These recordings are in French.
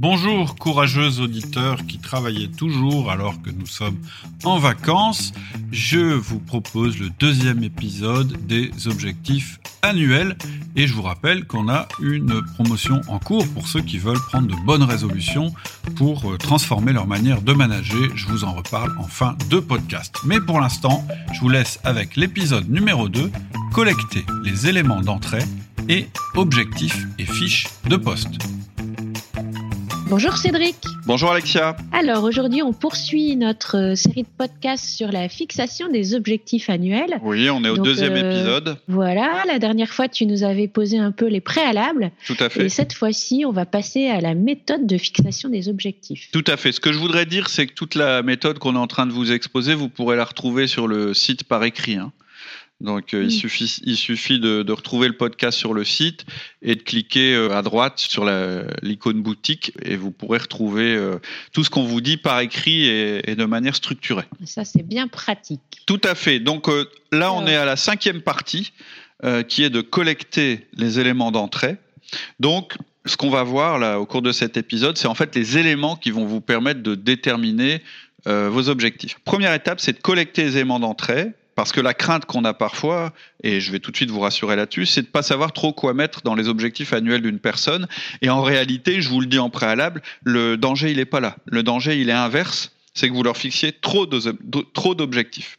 Bonjour, courageux auditeurs qui travaillez toujours alors que nous sommes en vacances. Je vous propose le deuxième épisode des objectifs annuels et je vous rappelle qu'on a une promotion en cours pour ceux qui veulent prendre de bonnes résolutions pour euh, transformer leur manière de manager. Je vous en reparle en fin de podcast. Mais pour l'instant, je vous laisse avec l'épisode numéro 2, collecter les éléments d'entrée et objectifs et fiches de poste. Bonjour Cédric. Bonjour Alexia. Alors aujourd'hui, on poursuit notre euh, série de podcasts sur la fixation des objectifs annuels. Oui, on est au deuxième euh, épisode. Voilà, la dernière fois, tu nous avais posé un peu les préalables. Tout à fait. Et cette fois-ci, on va passer à la méthode de fixation des objectifs. Tout à fait. Ce que je voudrais dire, c'est que toute la méthode qu'on est en train de vous exposer, vous pourrez la retrouver sur le site par écrit. Hein. Donc euh, il suffit, il suffit de, retrouver le podcast sur le site et de cliquer euh, à droite sur l'icône boutique et vous pourrez retrouver euh, tout ce qu'on vous dit par écrit et, de manière structurée. Ça c'est bien pratique. Tout à fait. Donc là on est à la cinquième partie qui est de collecter les éléments d'entrée. Donc ce qu'on va voir là au cours de cet épisode, c'est en fait les éléments qui vont vous permettre de déterminer vos objectifs. Première étape, c'est de collecter les éléments d'entrée parce que la crainte qu'on a parfois, et je vais tout de suite vous rassurer là-dessus, c'est de pas savoir trop quoi mettre dans les objectifs annuels d'une personne. Et en réalité, je vous le dis en préalable, le danger, il n'est pas là. Le danger, il est inverse. C'est que vous leur fixiez trop d'objectifs.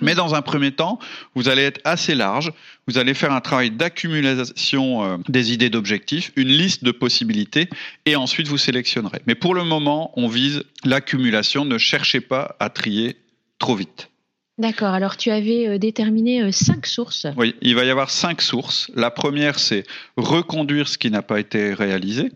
Mais dans un premier temps, vous allez être assez large, vous allez faire un travail d'accumulation euh, des idées d'objectifs, une liste de possibilités, et ensuite vous sélectionnerez. Mais pour le moment, on vise l'accumulation, ne cherchez pas à trier trop vite. D'accord. Alors, tu avais euh, déterminé euh, cinq sources. Oui, il va y avoir cinq sources. La première, c'est reconduire ce qui n'a pas été réalisé.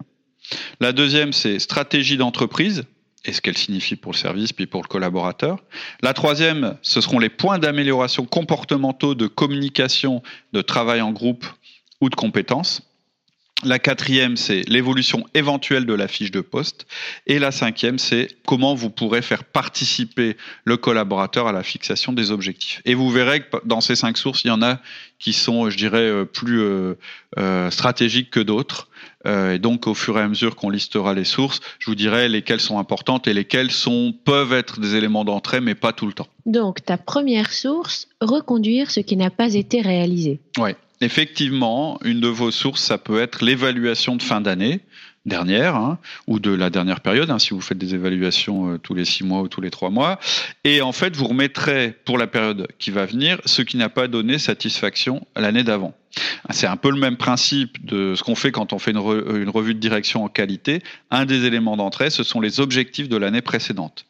La deuxième, c'est stratégie d'entreprise et ce qu'elle signifie pour le service puis pour le collaborateur. La troisième, ce seront les points d'amélioration comportementaux de communication, de travail en groupe ou de compétences. La quatrième, c'est l'évolution éventuelle de la fiche de poste. Et la cinquième, c'est comment vous pourrez faire participer le collaborateur à la fixation des objectifs. Et vous verrez que dans ces cinq sources, il y en a qui sont, je dirais, euh, plus euh, euh, stratégiques que d'autres. et donc, au fur et à mesure qu'on listera les sources, je vous dirai lesquelles sont importantes et lesquelles sont, peuvent être des éléments d'entrée, mais pas tout le temps. Donc, ta première source, reconduire ce qui n'a pas été réalisé. Oui. Effectivement, une de vos sources, ça peut être l'évaluation de fin d'année dernière hein, ou de la dernière période, hein, si vous faites des évaluations euh, tous les six mois ou tous les trois mois. Et en fait, vous remettrez pour la période qui va venir ce qui n'a pas donné satisfaction l'année d'avant. C'est un peu le même principe de ce qu'on fait quand on fait une, une revue de direction en qualité. Un des éléments d'entrée, ce sont les objectifs de l'année précédente.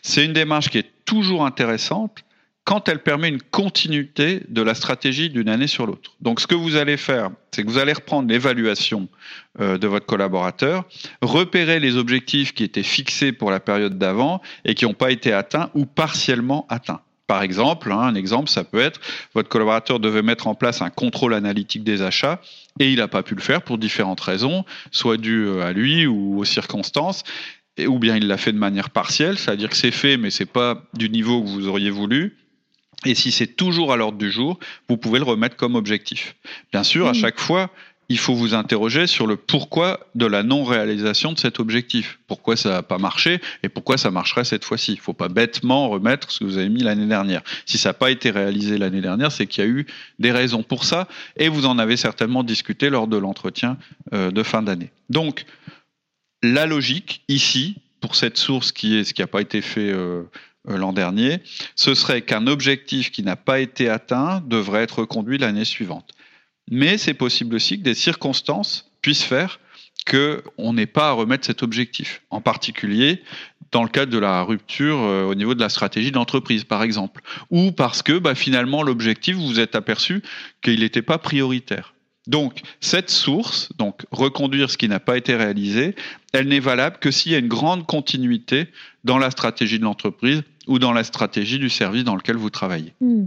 C'est une démarche qui est toujours intéressante quand elle permet une continuité de la stratégie d'une année sur l'autre. Donc ce que vous allez faire, c'est que vous allez reprendre l'évaluation euh, de votre collaborateur, repérer les objectifs qui étaient fixés pour la période d'avant et qui n'ont pas été atteints ou partiellement atteints. Par exemple, hein, un exemple, ça peut être votre collaborateur devait mettre en place un contrôle analytique des achats et il n'a pas pu le faire pour différentes raisons, soit dû euh, à lui ou aux circonstances ou bien il l'a fait de manière partielle, c'est-à-dire que c'est fait, mais c'est pas du niveau que vous auriez voulu. Et si c'est toujours à l'ordre du jour, vous pouvez le remettre comme objectif. Bien sûr, à chaque fois, il faut vous interroger sur le pourquoi de la non-réalisation de cet objectif. Pourquoi ça n'a pas marché et pourquoi ça marcherait cette fois-ci. Il ne faut pas bêtement remettre ce que vous avez mis l'année dernière. Si ça n'a pas été réalisé l'année dernière, c'est qu'il y a eu des raisons pour ça et vous en avez certainement discuté lors de l'entretien euh, de fin d'année. Donc, la logique ici, pour cette source qui est ce qui n'a pas été fait euh, l'an dernier, ce serait qu'un objectif qui n'a pas été atteint devrait être reconduit l'année suivante. Mais c'est possible aussi que des circonstances puissent faire qu'on n'ait pas à remettre cet objectif. En particulier dans le cadre de la rupture euh, au niveau de la stratégie d'entreprise, par exemple. Ou parce que bah, finalement l'objectif, vous vous êtes aperçu qu'il n'était pas prioritaire. Donc, cette source, donc reconduire ce qui n'a pas été réalisé, elle n'est valable que s'il y a une grande continuité dans la stratégie de l'entreprise ou dans la stratégie du service dans lequel vous travaillez. Hmm.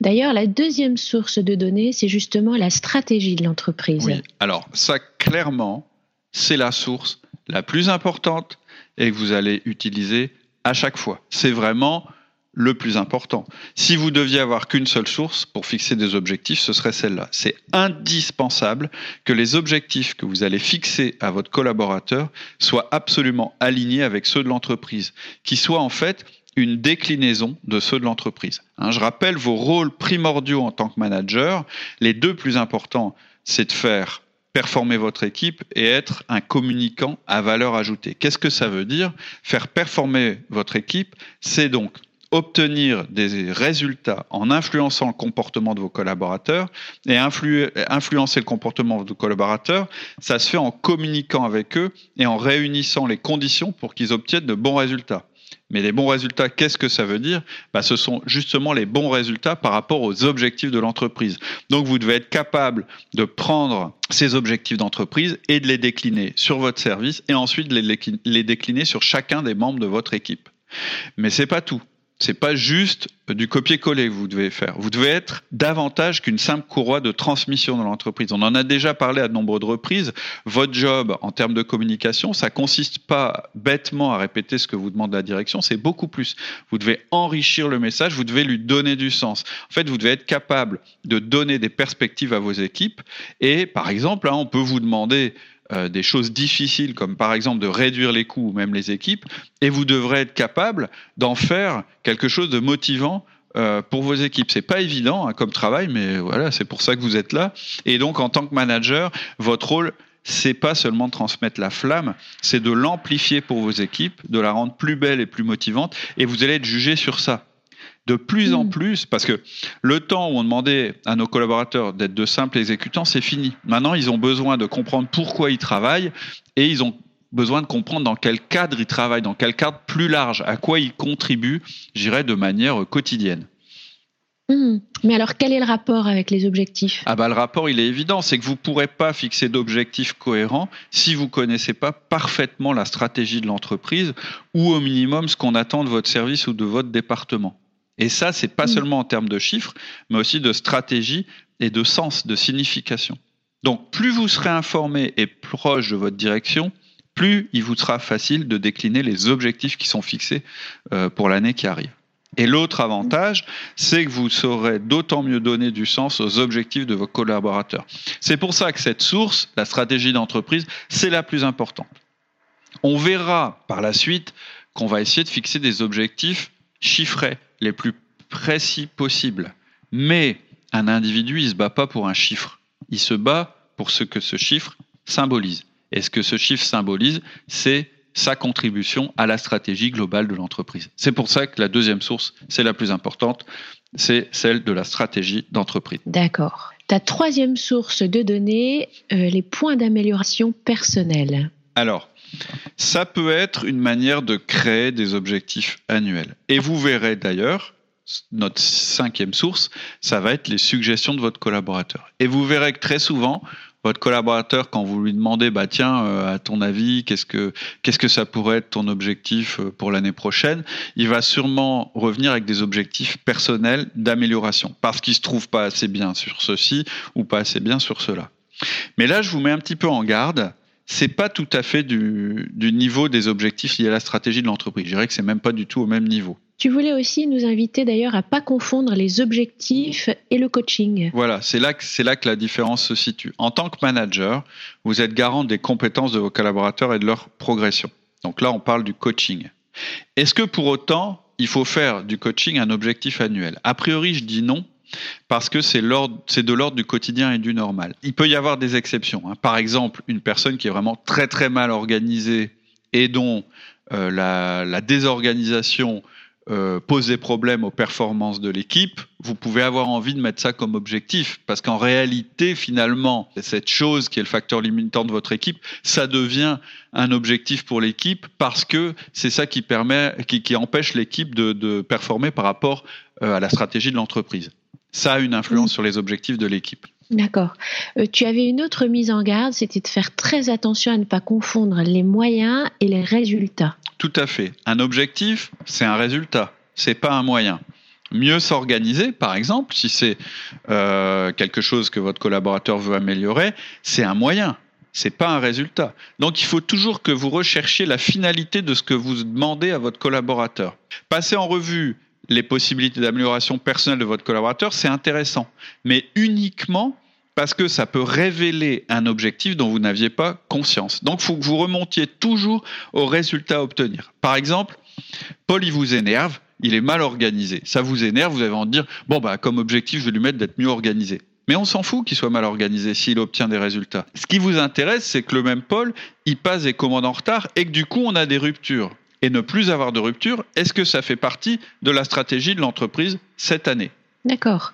D'ailleurs, la deuxième source de données, c'est justement la stratégie de l'entreprise. Oui, alors ça, clairement, c'est la source la plus importante et que vous allez utiliser à chaque fois. C'est vraiment le plus important. Si vous deviez avoir qu'une seule source pour fixer des objectifs, ce serait celle-là. C'est indispensable que les objectifs que vous allez fixer à votre collaborateur soient absolument alignés avec ceux de l'entreprise, qui soient en fait une déclinaison de ceux de l'entreprise. Hein, je rappelle vos rôles primordiaux en tant que manager. Les deux plus importants, c'est de faire performer votre équipe et être un communicant à valeur ajoutée. Qu'est-ce que ça veut dire? Faire performer votre équipe, c'est donc obtenir des résultats en influençant le comportement de vos collaborateurs et influencer le comportement de vos collaborateurs, ça se fait en communiquant avec eux et en réunissant les conditions pour qu'ils obtiennent de bons résultats. Mais les bons résultats, qu'est-ce que ça veut dire? Bah, Ce sont justement les bons résultats par rapport aux objectifs de l'entreprise. Donc vous devez être capable de prendre ces objectifs d'entreprise et de les décliner sur votre service et ensuite les décliner sur chacun des membres de votre équipe. Mais c'est pas tout c'est pas juste du copier-coller que vous devez faire. Vous devez être davantage qu'une simple courroie de transmission dans l'entreprise. On en a déjà parlé à de nombreuses reprises. Votre job en termes de communication, ça consiste pas bêtement à répéter ce que vous demande la direction, c'est beaucoup plus. Vous devez enrichir le message, vous devez lui donner du sens. En fait, vous devez être capable de donner des perspectives à vos équipes. Et par exemple, hein, on peut vous demander euh, des choses difficiles, comme par exemple de réduire les coûts ou même les équipes, et vous devrez être capable d'en faire quelque chose de motivant euh, pour vos équipes. C'est pas évident hein, comme travail, mais voilà, c'est pour ça que vous êtes là. Et donc, en tant que manager, votre rôle, c'est pas seulement de transmettre la flamme, c'est de l'amplifier pour vos équipes, de la rendre plus belle et plus motivante, et vous allez être jugé sur ça de plus en hmm. plus, parce que le temps où on demandait à nos collaborateurs d'être de simples exécutants, c'est fini. Maintenant, ils ont besoin de comprendre pourquoi ils travaillent et ils ont besoin de comprendre dans quel cadre ils travaillent, dans quel cadre plus large, à quoi ils contribuent, j'irais, de manière quotidienne. Hmm. Mais alors, quel est le rapport avec les objectifs? Ah bah le rapport, il est évident, c'est que vous ne pourrez pas fixer d'objectifs cohérents si vous ne connaissez pas parfaitement la stratégie de l'entreprise ou au minimum ce qu'on attend de votre service ou de votre département. Et ça, c'est pas mm. seulement en termes de chiffres, mais aussi de stratégie et de sens, de signification. Donc, plus vous serez informé et proche de votre direction, plus il vous sera facile de décliner les objectifs qui sont fixés euh, pour l'année qui arrive. Et l'autre avantage, c'est que vous saurez d'autant mieux donner du sens aux objectifs de vos collaborateurs. C'est pour ça que cette source, la stratégie d'entreprise, c'est la plus importante. On verra par la suite qu'on va essayer de fixer des objectifs chiffrés, les plus précis possibles. Mais un individu, il se bat pas pour un chiffre. Il se bat pour ce que ce chiffre symbolise. Et ce que ce chiffre symbolise, c'est sa contribution à la stratégie globale de l'entreprise. C'est pour ça que la deuxième source, c'est la plus importante, c'est celle de la stratégie d'entreprise. D'accord. Ta troisième source de données, euh, les points d'amélioration personnels. Alors, ça peut être une manière de créer des objectifs annuels. Et vous verrez d'ailleurs, notre cinquième source, ça va être les suggestions de votre collaborateur. Et vous verrez que très souvent, votre collaborateur, quand vous lui demandez, bah tiens, euh, à ton avis, qu'est-ce que qu'est-ce que ça pourrait être ton objectif euh, pour l'année prochaine, il va sûrement revenir avec des objectifs personnels d'amélioration, parce qu'il se trouve pas assez bien sur ceci ou pas assez bien sur cela. Mais là, je vous mets un petit peu en garde c'est pas tout à fait du, niveau des objectifs liés à la stratégie de l'entreprise. Je dirais que c'est même pas du tout au même niveau. Tu voulais aussi nous inviter d'ailleurs à pas confondre les objectifs et le coaching. Voilà, c'est là que c'est là que la différence se situe. En tant que manager, vous êtes garant des compétences de vos collaborateurs et de leur progression. Donc là, on parle du coaching. Est-ce que pour autant, il faut faire du coaching un objectif annuel? A priori, je dis non, parce que c'est de l'ordre du quotidien et du normal. Il peut y avoir des exceptions. Hein. Par exemple, une personne qui est vraiment très très mal organisée et dont euh, la, désorganisation euh, pose des problèmes aux performances de l'équipe, vous pouvez avoir envie de mettre ça comme objectif, parce qu'en réalité, finalement, cette chose qui est le facteur limitant de votre équipe, ça devient un objectif pour l'équipe, parce que c'est ça qui empêche l'équipe de, performer par rapport euh, à la stratégie de l'entreprise ça a une influence mm. sur les objectifs de l'équipe. D'accord. Euh, tu avais une autre mise en garde, c'était de faire très attention à ne pas confondre les moyens et les résultats. Tout à fait. Un objectif, c'est un résultat, c'est pas un moyen. Mieux s'organiser, par exemple, si c'est euh, quelque chose que votre collaborateur veut améliorer, c'est un moyen, c'est pas un résultat. Donc il faut toujours que vous recherchiez la finalité de ce que vous demandez à votre collaborateur. Passez en revue les possibilités d'amélioration personnelle de votre collaborateur, c'est intéressant, mais uniquement parce que ça peut révéler un objectif dont vous n'aviez pas conscience. Donc, il faut que vous remontiez toujours au résultat à obtenir. Par exemple, Paul, il vous énerve, il est mal organisé. Ça vous énerve, vous avez envie de dire, bon, bah, comme objectif, je vais lui mettre d'être mieux organisé. Mais on s'en fout qu'il soit mal organisé s'il obtient des résultats. Ce qui vous intéresse, c'est que le même Paul, il passe des commandes en retard et que du coup, on a des ruptures. Et ne plus avoir de rupture, est-ce que ça fait partie de la stratégie de l'entreprise cette année? D'accord.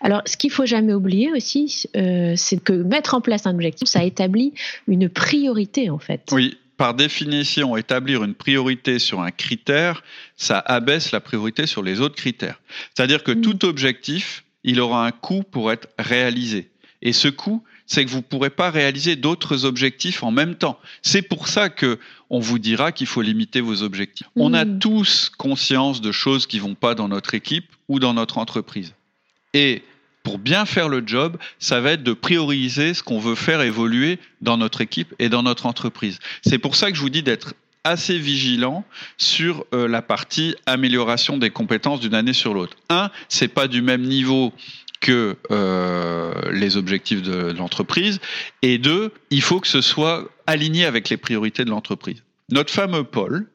Alors, ce qu'il faut jamais oublier aussi, euh, c'est que mettre en place un objectif, ça établit une priorité en fait. Oui, par définition, établir une priorité sur un critère, ça abaisse la priorité sur les autres critères. C'est-à-dire que mm. tout objectif, il aura un coût pour être réalisé. Et ce coût, c'est que vous ne pourrez pas réaliser d'autres objectifs en même temps. C'est pour ça que on vous dira qu'il faut limiter vos objectifs. On a mm. tous conscience de choses qui vont pas dans notre équipe ou dans notre entreprise. Et pour bien faire le job, ça va être de prioriser ce qu'on veut faire évoluer dans notre équipe et dans notre entreprise. C'est pour ça que je vous dis d'être assez vigilant sur euh, la partie amélioration des compétences d'une année sur l'autre. Un, c'est pas du même niveau que euh, les objectifs de l'entreprise. Et deux, il faut que ce soit aligné avec les priorités de l'entreprise. Notre fameux Paul,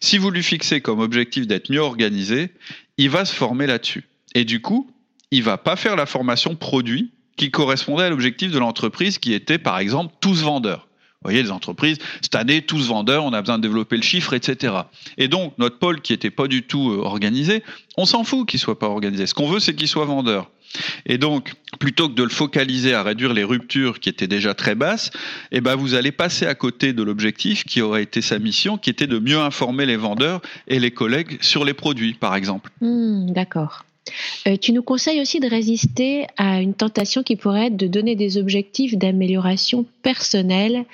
si vous lui fixez comme objectif d'être mieux organisé, il va se former là-dessus. Et du coup, il va pas faire la formation produit qui correspondait à l'objectif de l'entreprise qui était par exemple tous vendeurs. Vous voyez, les entreprises, cette année, tous vendeurs, on a besoin de développer le chiffre, etc. Et donc, notre pôle qui n'était pas du tout euh, organisé, on s'en fout qu'il soit pas organisé. Ce qu'on veut, c'est qu'il soit vendeur. Et donc, plutôt que de le focaliser à réduire les ruptures qui étaient déjà très basses, eh ben, vous allez passer à côté de l'objectif qui aurait été sa mission, qui était de mieux informer les vendeurs et les collègues sur les produits, par exemple. Hmm, d'accord. Euh, tu nous conseilles aussi de résister à une tentation qui pourrait être de donner des objectifs d'amélioration personnelle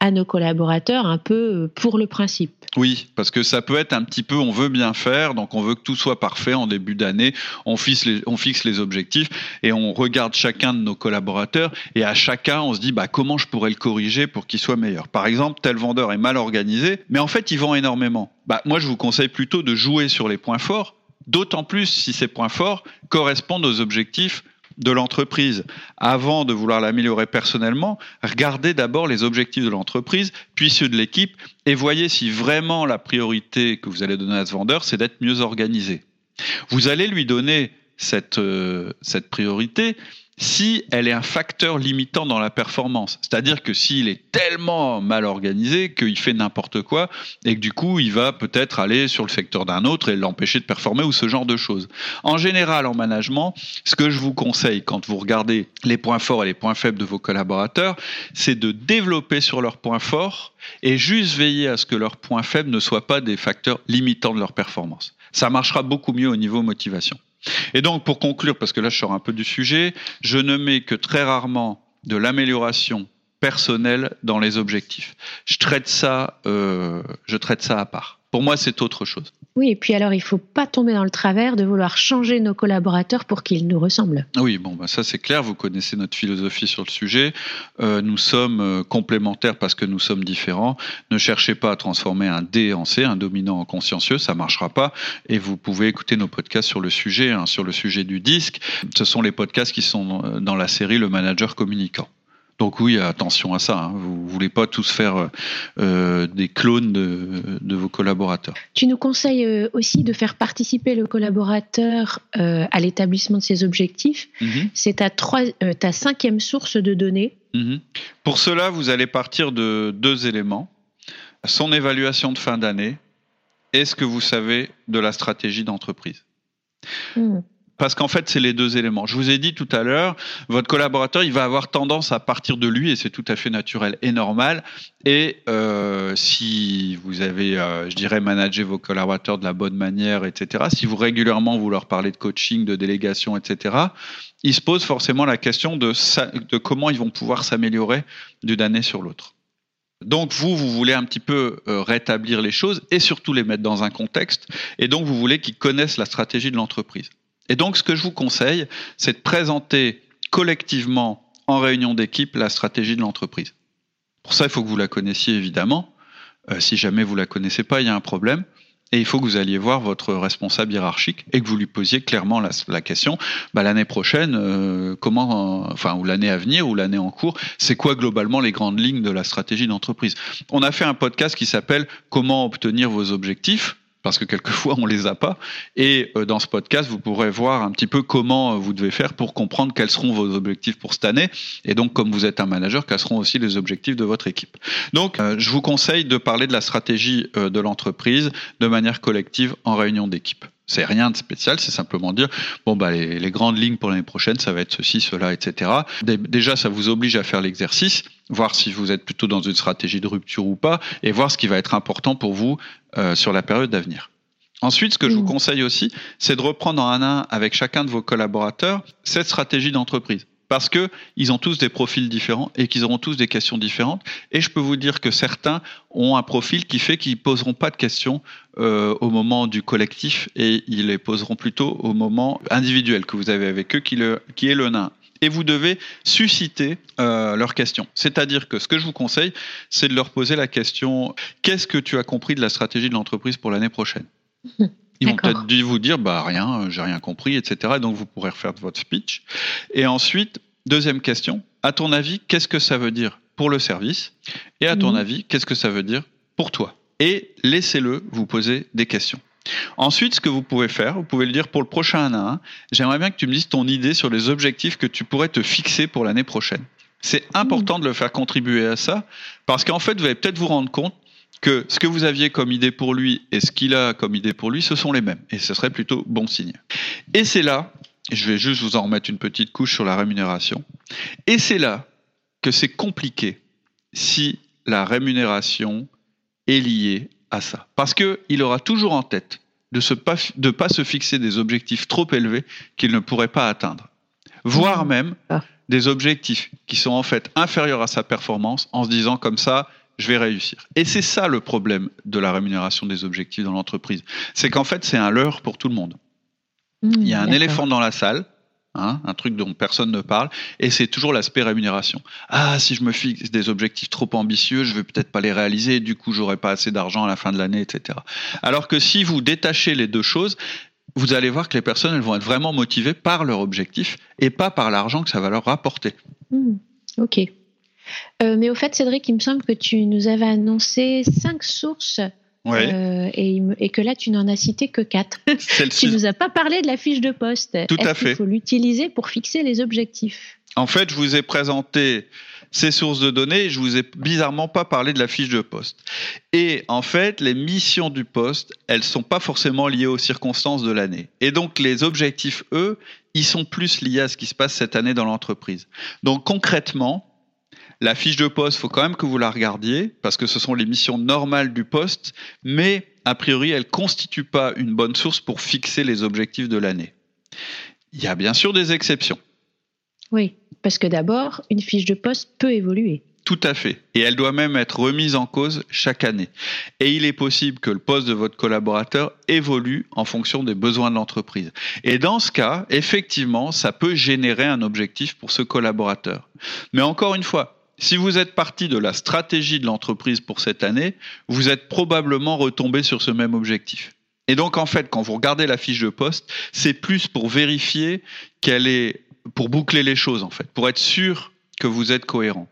à nos collaborateurs, un peu euh, pour le principe. Oui, parce que ça peut être un petit peu, on veut bien faire, donc on veut que tout soit parfait en début d'année, on fixe, les, on fixe les objectifs et on regarde chacun de nos collaborateurs et à chacun on se dit bah, comment je pourrais le corriger pour qu'il soit meilleur. Par exemple, tel vendeur est mal organisé, mais en fait il vend énormément. Bah, moi je vous conseille plutôt de jouer sur les points forts d'autant plus si ces points forts correspondent aux objectifs de l'entreprise. Avant de vouloir l'améliorer personnellement, regardez d'abord les objectifs de l'entreprise, puis ceux de l'équipe, et voyez si vraiment la priorité que vous allez donner à ce vendeur, c'est d'être mieux organisé. Vous allez lui donner cette, euh, cette priorité si elle est un facteur limitant dans la performance. C'est-à-dire que s'il est tellement mal organisé qu'il fait n'importe quoi et que du coup il va peut-être aller sur le secteur d'un autre et l'empêcher de performer ou ce genre de choses. En général, en management, ce que je vous conseille quand vous regardez les points forts et les points faibles de vos collaborateurs, c'est de développer sur leurs points forts et juste veiller à ce que leurs points faibles ne soient pas des facteurs limitants de leur performance. Ça marchera beaucoup mieux au niveau motivation. Et donc, pour conclure, parce que là, je sors un peu du sujet, je ne mets que très rarement de l'amélioration personnelle dans les objectifs. Je traite ça, euh, je traite ça à part. Pour moi, c'est autre chose. Oui, et puis alors, il ne faut pas tomber dans le travers de vouloir changer nos collaborateurs pour qu'ils nous ressemblent. Oui, bon, bah ça c'est clair, vous connaissez notre philosophie sur le sujet. Euh, nous sommes euh, complémentaires parce que nous sommes différents. Ne cherchez pas à transformer un D en C, un dominant en consciencieux, ça ne marchera pas. Et vous pouvez écouter nos podcasts sur le sujet, hein, sur le sujet du disque. Ce sont les podcasts qui sont euh, dans la série Le Manager Communicant. Donc oui, attention à ça. Hein. Vous ne voulez pas tous faire euh, des clones de, vos collaborateurs. Tu nous conseilles euh, aussi de faire participer le collaborateur euh, à l'établissement de ses objectifs. Mm-hmm. C'est ta, ta cinquième source de données. Mm-hmm. Pour cela, vous allez partir de deux éléments. Son évaluation de fin d'année et ce que vous savez de la stratégie d'entreprise. Mm parce qu'en fait, c'est les deux éléments. Je vous ai dit tout à l'heure, votre collaborateur, il va avoir tendance à partir de lui, et c'est tout à fait naturel et normal. Et euh, si vous avez, euh, je dirais, managé vos collaborateurs de la bonne manière, etc., si vous régulièrement vous leur parlez de coaching, de délégation, etc., ils se posent forcément la question de, de comment ils vont pouvoir s'améliorer d'une année sur l'autre. Donc vous, vous voulez un petit peu euh, rétablir les choses et surtout les mettre dans un contexte. Et donc vous voulez qu'ils connaissent la stratégie de l'entreprise. Et donc, ce que je vous conseille, c'est de présenter collectivement en réunion d'équipe la stratégie de l'entreprise. Pour ça, il faut que vous la connaissiez évidemment. Euh, si jamais vous la connaissez pas, il y a un problème. et il faut que vous alliez voir votre responsable hiérarchique et que vous lui posiez clairement la, question bah, l'année prochaine, euh, comment, enfin, ou l'année à venir, ou l'année en cours, c'est quoi globalement les grandes lignes de la stratégie d'entreprise? On a fait un podcast qui s'appelle Comment obtenir vos objectifs parce que quelquefois on les a pas. Et euh, dans ce podcast, vous pourrez voir un petit peu comment euh, vous devez faire pour comprendre quels seront vos objectifs pour cette année. Et donc, comme vous êtes un manager, quels seront aussi les objectifs de votre équipe. Donc, euh, je vous conseille de parler de la stratégie de l'entreprise de manière collective en réunion d'équipe. C'est rien de spécial, c'est simplement dire bon bah les, les grandes lignes pour l'année prochaine, ça va être ceci, cela, etc. Déjà, ça vous oblige à faire l'exercice, voir si vous êtes plutôt dans une stratégie de rupture ou pas, et voir ce qui va être important pour vous euh, sur la période d'avenir. Ensuite, ce que je vous mmh. conseille aussi, c'est de reprendre en un à un avec chacun de vos collaborateurs cette stratégie d'entreprise parce que ils ont tous des profils différents et qu'ils auront tous des questions différentes. Et je peux vous dire que certains ont un profil qui fait qu'ils poseront pas de questions euh, au moment du collectif et ils les poseront plutôt au moment individuel que vous avez avec eux, qui, le, qui est le nain. Et vous devez susciter euh, leurs questions. C'est-à-dire que ce que je vous conseille, c'est de leur poser la question qu'est-ce que tu as compris de la stratégie de l'entreprise pour l'année prochaine? Ils vont peut-être vous dire bah rien, j'ai rien compris, etc. donc vous pourrez refaire votre speech. Et ensuite, deuxième question, à ton avis, qu'est-ce que ça veut dire pour le service? Et à ton mhm. avis, qu'est-ce que ça veut dire pour toi? Et laissez-le vous poser des questions. Ensuite, ce que vous pouvez faire, vous pouvez le dire pour le prochain 1 à 1, j'aimerais bien que tu me dises ton idée sur les objectifs que tu pourrais te fixer pour l'année prochaine. C'est important mhm. de le faire contribuer à ça, parce qu'en fait, vous allez peut-être vous rendre compte que ce que vous aviez comme idée pour lui et ce qu'il a comme idée pour lui, ce sont les mêmes. Et ce serait plutôt bon signe. Et c'est là, je vais juste vous en remettre une petite couche sur la rémunération, et c'est là que c'est compliqué si la rémunération est liée à ça. Parce qu'il aura toujours en tête de ne pas, se fixer des objectifs trop élevés qu'il ne pourrait pas atteindre. Voire même ah. des objectifs qui sont en fait inférieurs à sa performance en se disant comme ça, je vais réussir. Et c'est ça le problème de la rémunération des objectifs dans l'entreprise. C'est qu'en fait, c'est un leurre pour tout le monde. Mmh, Il y a un éléphant dans la salle, hein, un truc dont personne ne parle, et c'est toujours l'aspect rémunération. Ah, si je me fixe des objectifs trop ambitieux, je vais peut-être pas les réaliser, du coup, j'aurai pas assez d'argent à la fin de l'année, etc. Alors que si vous détachez les deux choses, vous allez voir que les personnes elles vont être vraiment motivées par leur objectif et pas par l'argent que ça va leur rapporter. Mmh, ok. Euh, mais au fait, Cédric, il me semble que tu nous avais annoncé cinq sources. Euh, et, que là, tu n'en as cité que quatre. tu nous as pas parlé de la fiche de poste. Tout à fait. Il faut l'utiliser pour fixer les objectifs? En fait, je vous ai présenté ces sources de données et je vous ai bizarrement pas parlé de la fiche de poste. Et en fait, les missions du poste, elles sont pas forcément liées aux circonstances de l'année. Et donc, les objectifs, eux, ils sont plus liés à ce qui se passe cette année dans l'entreprise. Donc, concrètement, la fiche de poste, faut quand même que vous la regardiez parce que ce sont les missions normales du poste, mais a priori, elle ne constitue pas une bonne source pour fixer les objectifs de l'année. Il y a bien sûr des exceptions. Oui, parce que d'abord, une fiche de poste peut évoluer. Tout à fait. Et elle doit même être remise en cause chaque année. Et il est possible que le poste de votre collaborateur évolue en fonction des besoins de l'entreprise. Et dans ce cas, effectivement, ça peut générer un objectif pour ce collaborateur. Mais encore une fois, si vous êtes parti de la stratégie de l'entreprise pour cette année, vous êtes probablement retombé sur ce même objectif. Et donc, en fait, quand vous regardez la fiche de poste, c'est plus pour vérifier qu'elle est, pour boucler les choses, en fait, pour être sûr que vous êtes cohérent.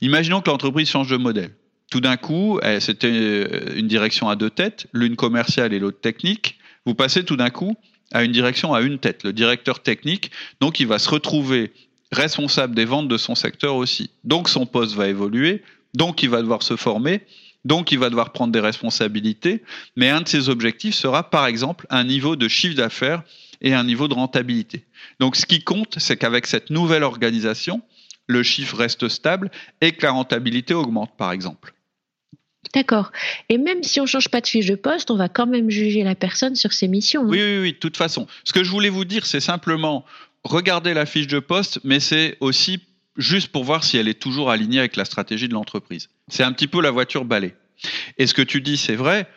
Imaginons que l'entreprise change de modèle. Tout d'un coup, eh, c'était euh, une direction à deux têtes, l'une commerciale et l'autre technique. Vous passez tout d'un coup à une direction à une tête, le directeur technique. Donc, il va se retrouver responsable des ventes de son secteur aussi. Donc son poste va évoluer, donc il va devoir se former, donc il va devoir prendre des responsabilités, mais un de ses objectifs sera par exemple un niveau de chiffre d'affaires et un niveau de rentabilité. Donc ce qui compte, c'est qu'avec cette nouvelle organisation, le chiffre reste stable et que la rentabilité augmente par exemple. D'accord. Et même si on ne change pas de fiche de poste, on va quand même juger la personne sur ses missions. Hein. Oui, oui, oui, de toute façon. Ce que je voulais vous dire, c'est simplement, regardez la fiche de poste, mais c'est aussi juste pour voir si elle est toujours alignée avec la stratégie de l'entreprise. C'est un petit peu la voiture balai. Et ce que tu dis, c'est vrai.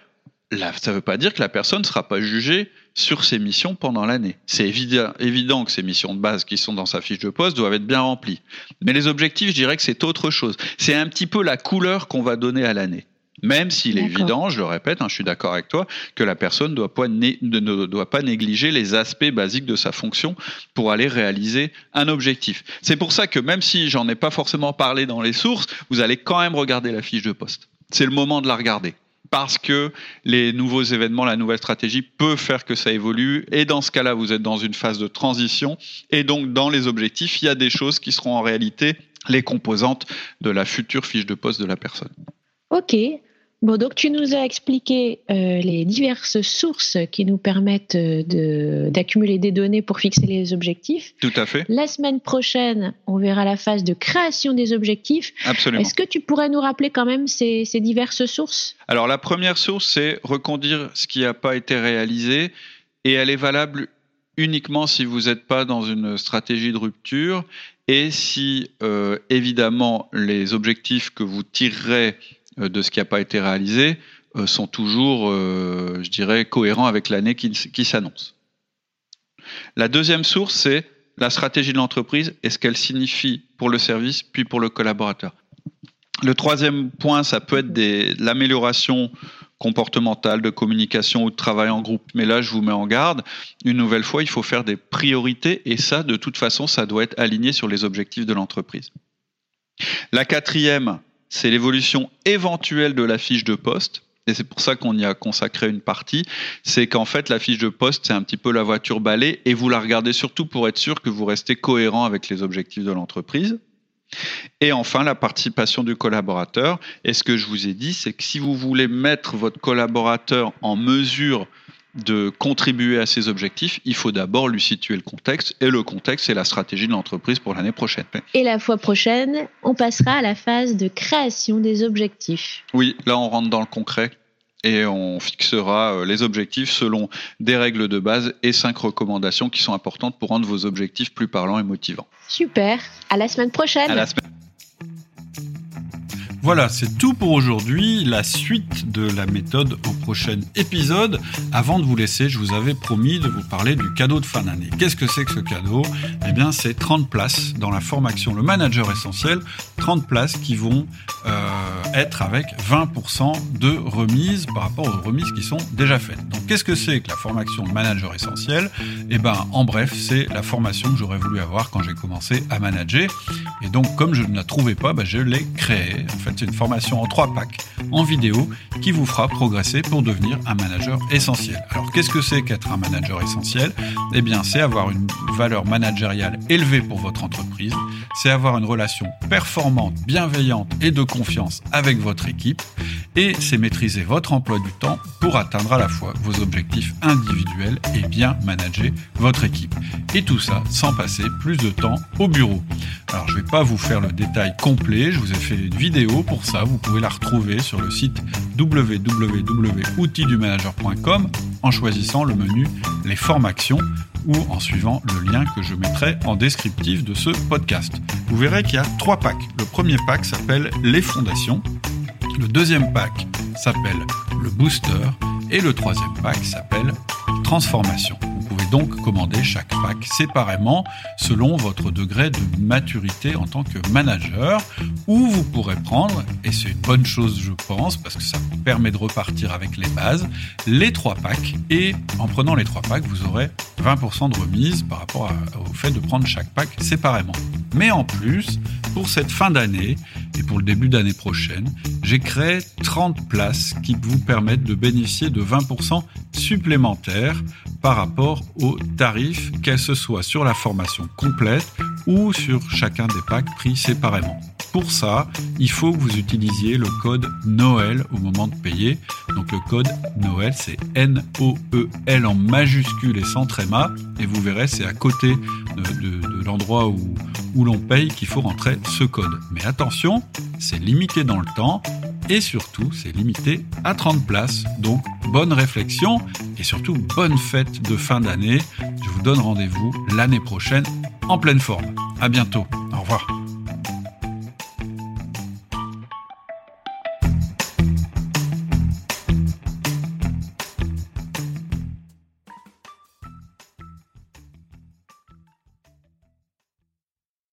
Là, ça ne veut pas dire que la personne ne sera pas jugée sur ses missions pendant l'année. C'est évident, évident que ces missions de base qui sont dans sa fiche de poste doivent être bien remplies. Mais les objectifs, je dirais que c'est autre chose. C'est un petit peu la couleur qu'on va donner à l'année. Même s'il est évident, je le répète, hein, je suis d'accord avec toi, que la personne doit pas ne doit pas négliger les aspects basiques de sa fonction pour aller réaliser un objectif. C'est pour ça que même si j'en ai pas forcément parlé dans les sources, vous allez quand même regarder la fiche de poste. C'est le moment de la regarder parce que les nouveaux événements, la nouvelle stratégie peut faire que ça évolue. Et dans ce cas-là, vous êtes dans une phase de transition. Et donc, dans les objectifs, il y a des choses qui seront en réalité les composantes de la future fiche de poste de la personne. Ok, Bon, donc tu nous as expliqué euh, les diverses sources qui nous permettent euh, d'accumuler des données pour fixer les objectifs. Tout à fait. La semaine prochaine, on verra la phase de création des objectifs. Absolument. Est-ce que tu pourrais nous rappeler quand même ces, diverses sources? Alors la première source, c'est reconduire ce qui n'a pas été réalisé et elle est valable uniquement si vous n'êtes pas dans une stratégie de rupture et si euh, évidemment les objectifs que vous tirerez de ce qui n'a pas été réalisé euh, sont toujours, euh, je dirais, cohérents avec l'année qui, s'annonce. La deuxième source, c'est la stratégie de l'entreprise et ce qu'elle signifie pour le service, puis pour le collaborateur. Le troisième point, ça peut être l'amélioration comportementale, de communication ou de travail en groupe. Mais là, je vous mets en garde. Une nouvelle fois, il faut faire des priorités et ça, de toute façon, ça doit être aligné sur les objectifs de l'entreprise. La quatrième, c'est l'évolution éventuelle de la fiche de poste. Et c'est pour ça qu'on y a consacré une partie. C'est qu'en fait, la fiche de poste, c'est un petit peu la voiture balai et vous la regardez surtout pour être sûr que vous restez cohérent avec les objectifs de l'entreprise. Et enfin, la participation du collaborateur. Et ce que je vous ai dit, c'est que si vous voulez mettre votre collaborateur en mesure de contribuer à ses objectifs, il faut d'abord lui situer le contexte. Et le contexte, c'est la stratégie de l'entreprise pour l'année prochaine. Et la fois prochaine, on passera à la phase de création des objectifs. Oui, là, on rentre dans le concret et on fixera euh, les objectifs selon des règles de base et cinq recommandations qui sont importantes pour rendre vos objectifs plus parlants et motivants. Super. À la semaine prochaine. À la semaine. Voilà, c'est tout pour aujourd'hui. La suite de la méthode au prochain épisode. Avant de vous laisser, je vous avais promis de vous parler du cadeau de fin d'année. Qu'est-ce que c'est que ce cadeau? Eh bien, c'est 30 places dans la formation Le Manager Essentiel. 30 places qui vont euh, être avec 20% de remise par rapport aux remises qui sont déjà faites. Donc, qu'est-ce que c'est que la formation Le Manager Essentiel? Eh bien, en bref, c'est la formation que j'aurais voulu avoir quand j'ai commencé à manager. Et donc, comme je ne la trouvais pas, bah, je l'ai créée. C'est une formation en trois packs en vidéo qui vous fera progresser pour devenir un manager essentiel. Alors qu'est-ce que c'est qu'être un manager essentiel? Eh bien c'est avoir une valeur managériale élevée pour votre entreprise, c'est avoir une relation performante, bienveillante et de confiance avec votre équipe et c'est maîtriser votre emploi du temps pour atteindre à la fois vos objectifs individuels et bien manager votre équipe. Et tout ça sans passer plus de temps au bureau. Alors je ne vais pas vous faire le détail complet, je vous ai fait une vidéo pour ça, vous pouvez la retrouver sur le site www.outildumanager.com en choisissant le menu Les formations ou en suivant le lien que je mettrai en descriptif de ce podcast. Vous verrez qu'il y a trois packs. Le premier pack s'appelle Les fondations, le deuxième pack s'appelle le booster et le troisième pack s'appelle transformation donc commander chaque pack séparément selon votre degré de maturité en tant que manager, ou vous pourrez prendre, et c'est une bonne chose je pense, parce que ça vous permet de repartir avec les bases, les trois packs, et en prenant les trois packs, vous aurez 20% de remise par rapport au fait de prendre chaque pack séparément. Mais en plus, pour cette fin d'année et pour le début d'année prochaine, j'ai créé 30 places qui vous permettent de bénéficier de 20% supplémentaires par rapport aux tarifs, qu'elle ce soit sur la formation complète ou sur chacun des packs pris séparément. Pour ça, il faut que vous utilisiez le code Noël au moment de payer. Donc le code Noël, c'est N-O-E-L en majuscule et sans tréma. Et vous verrez, c'est à côté de, l'endroit où, où l'on paye qu'il faut rentrer ce code. Mais attention, c'est limité dans le temps et surtout, c'est limité à 30 places. Donc, bonne réflexion et surtout, bonne fête de fin d'année. Je vous donne rendez-vous l'année prochaine en pleine forme. À bientôt. Au revoir.